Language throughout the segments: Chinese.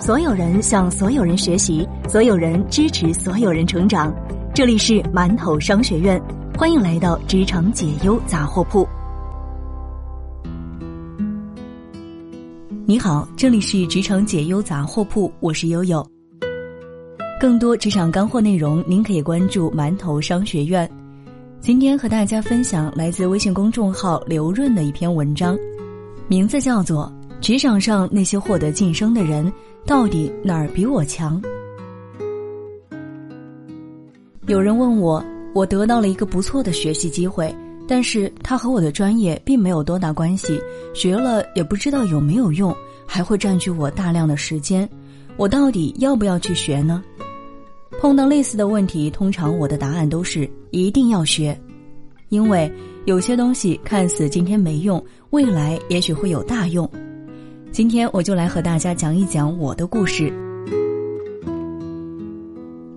所有人向所有人学习，所有人支持所有人成长。这里是馒头商学院，欢迎来到职场解忧杂货铺。你好，这里是职场解忧杂货铺，我是悠悠。更多职场干货内容，您可以关注馒头商学院。今天和大家分享来自微信公众号刘润的一篇文章，名字叫做《职场上那些获得晋升的人，到底哪儿比我强》。有人问我，我得到了一个不错的学习机会，但是它和我的专业并没有多大关系，学了也不知道有没有用，还会占据我大量的时间，我到底要不要去学呢？碰到类似的问题，通常我的答案都是一定要学，因为有些东西看似今天没用，未来也许会有大用。今天我就来和大家讲一讲我的故事。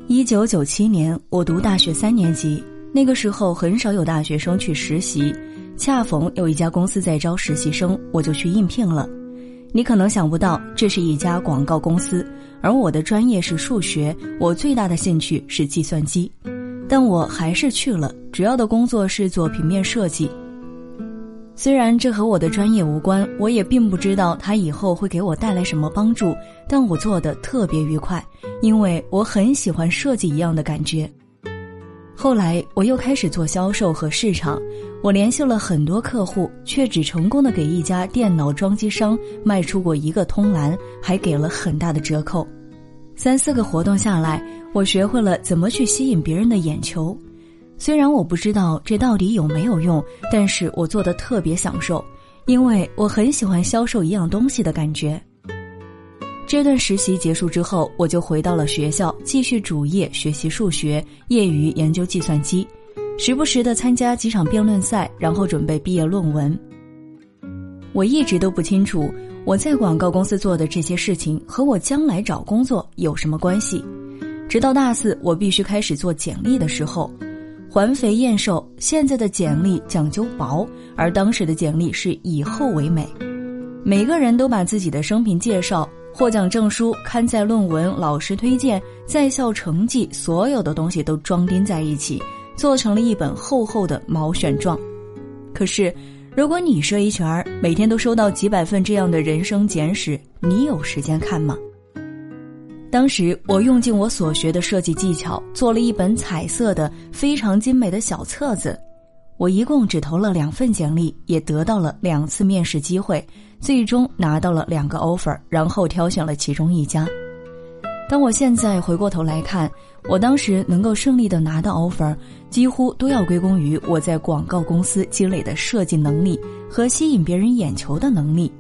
一九九七年，我读大学三年级，那个时候很少有大学生去实习，恰逢有一家公司在招实习生，我就去应聘了。你可能想不到，这是一家广告公司。而我的专业是数学，我最大的兴趣是计算机，但我还是去了。主要的工作是做平面设计。虽然这和我的专业无关，我也并不知道它以后会给我带来什么帮助，但我做的特别愉快，因为我很喜欢设计一样的感觉。后来我又开始做销售和市场，我联系了很多客户，却只成功的给一家电脑装机商卖出过一个通栏，还给了很大的折扣。三四个活动下来，我学会了怎么去吸引别人的眼球。虽然我不知道这到底有没有用，但是我做的特别享受，因为我很喜欢销售一样东西的感觉。这段实习结束之后，我就回到了学校，继续主业学习数学，业余研究计算机，时不时的参加几场辩论赛，然后准备毕业论文。我一直都不清楚我在广告公司做的这些事情和我将来找工作有什么关系，直到大四我必须开始做简历的时候，环肥燕瘦，现在的简历讲究薄，而当时的简历是以厚为美，每个人都把自己的生平介绍。获奖证书、刊载论文、老师推荐、在校成绩，所有的东西都装订在一起，做成了一本厚厚的毛选状。可是，如果你是 HR，每天都收到几百份这样的人生简史，你有时间看吗？当时我用尽我所学的设计技巧，做了一本彩色的、非常精美的小册子。我一共只投了两份简历，也得到了两次面试机会，最终拿到了两个 offer，然后挑选了其中一家。当我现在回过头来看，我当时能够顺利的拿到 offer，几乎都要归功于我在广告公司积累的设计能力和吸引别人眼球的能力。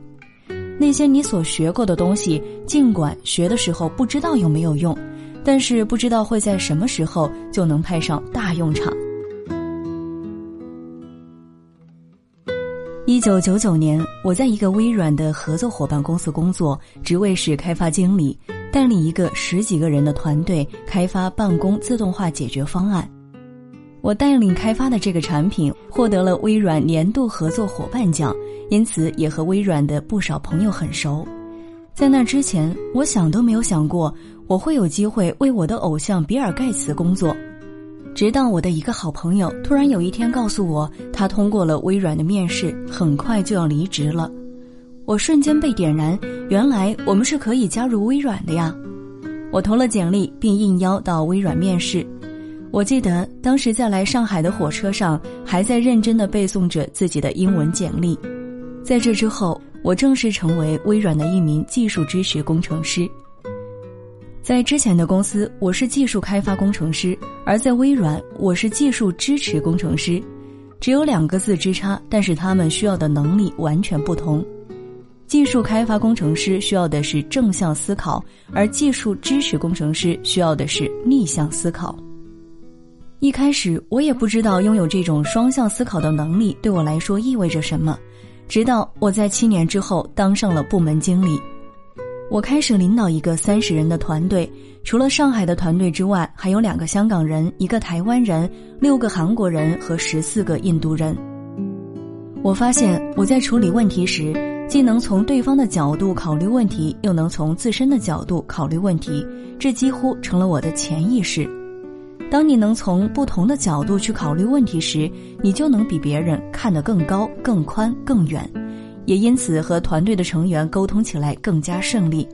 那些你所学过的东西，尽管学的时候不知道有没有用，但是不知道会在什么时候就能派上大用场。一九九九年，我在一个微软的合作伙伴公司工作，职位是开发经理，带领一个十几个人的团队开发办公自动化解决方案。我带领开发的这个产品获得了微软年度合作伙伴奖，因此也和微软的不少朋友很熟。在那之前，我想都没有想过我会有机会为我的偶像比尔盖茨工作。直到我的一个好朋友突然有一天告诉我，他通过了微软的面试，很快就要离职了。我瞬间被点燃，原来我们是可以加入微软的呀！我投了简历，并应邀到微软面试。我记得当时在来上海的火车上，还在认真的背诵着自己的英文简历。在这之后，我正式成为微软的一名技术支持工程师。在之前的公司，我是技术开发工程师；而在微软，我是技术支持工程师，只有两个字之差，但是他们需要的能力完全不同。技术开发工程师需要的是正向思考，而技术支持工程师需要的是逆向思考。一开始，我也不知道拥有这种双向思考的能力对我来说意味着什么，直到我在七年之后当上了部门经理。我开始领导一个三十人的团队，除了上海的团队之外，还有两个香港人、一个台湾人、六个韩国人和十四个印度人。我发现我在处理问题时，既能从对方的角度考虑问题，又能从自身的角度考虑问题，这几乎成了我的潜意识。当你能从不同的角度去考虑问题时，你就能比别人看得更高、更宽、更远，也因此和团队的成员沟通起来更加顺利。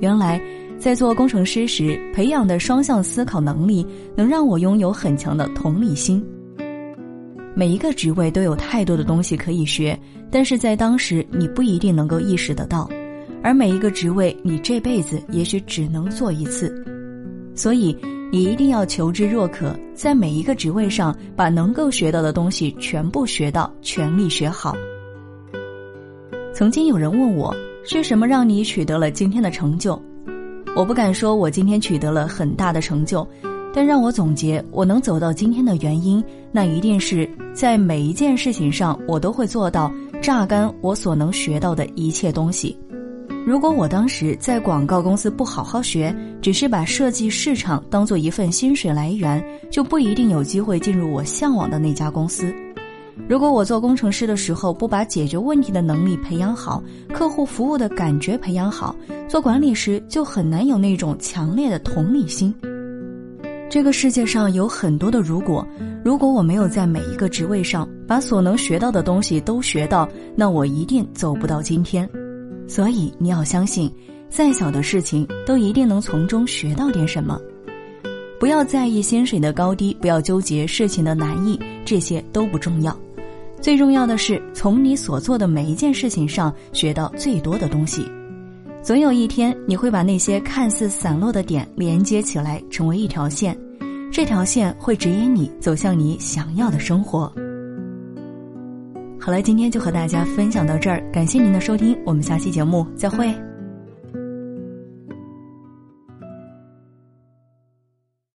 原来，在做工程师时培养的双向思考能力，能让我拥有很强的同理心。每一个职位都有太多的东西可以学，但是在当时你不一定能够意识得到，而每一个职位你这辈子也许只能做一次，所以你一定要求知若渴，在每一个职位上把能够学到的东西全部学到，全力学好。曾经有人问我，是什么让你取得了今天的成就？我不敢说我今天取得了很大的成就。但让我总结我能走到今天的原因，那一定是在每一件事情上，我都会做到榨干我所能学到的一切东西。如果我当时在广告公司不好好学，只是把设计市场当做一份薪水来源，就不一定有机会进入我向往的那家公司。如果我做工程师的时候不把解决问题的能力培养好，客户服务的感觉培养好，做管理时就很难有那种强烈的同理心。这个世界上有很多的如果，如果我没有在每一个职位上把所能学到的东西都学到，那我一定走不到今天。所以你要相信，再小的事情都一定能从中学到点什么。不要在意薪水的高低，不要纠结事情的难易，这些都不重要。最重要的是从你所做的每一件事情上学到最多的东西。总有一天，你会把那些看似散落的点连接起来，成为一条线。这条线会指引你走向你想要的生活。好了，今天就和大家分享到这儿，感谢您的收听，我们下期节目再会。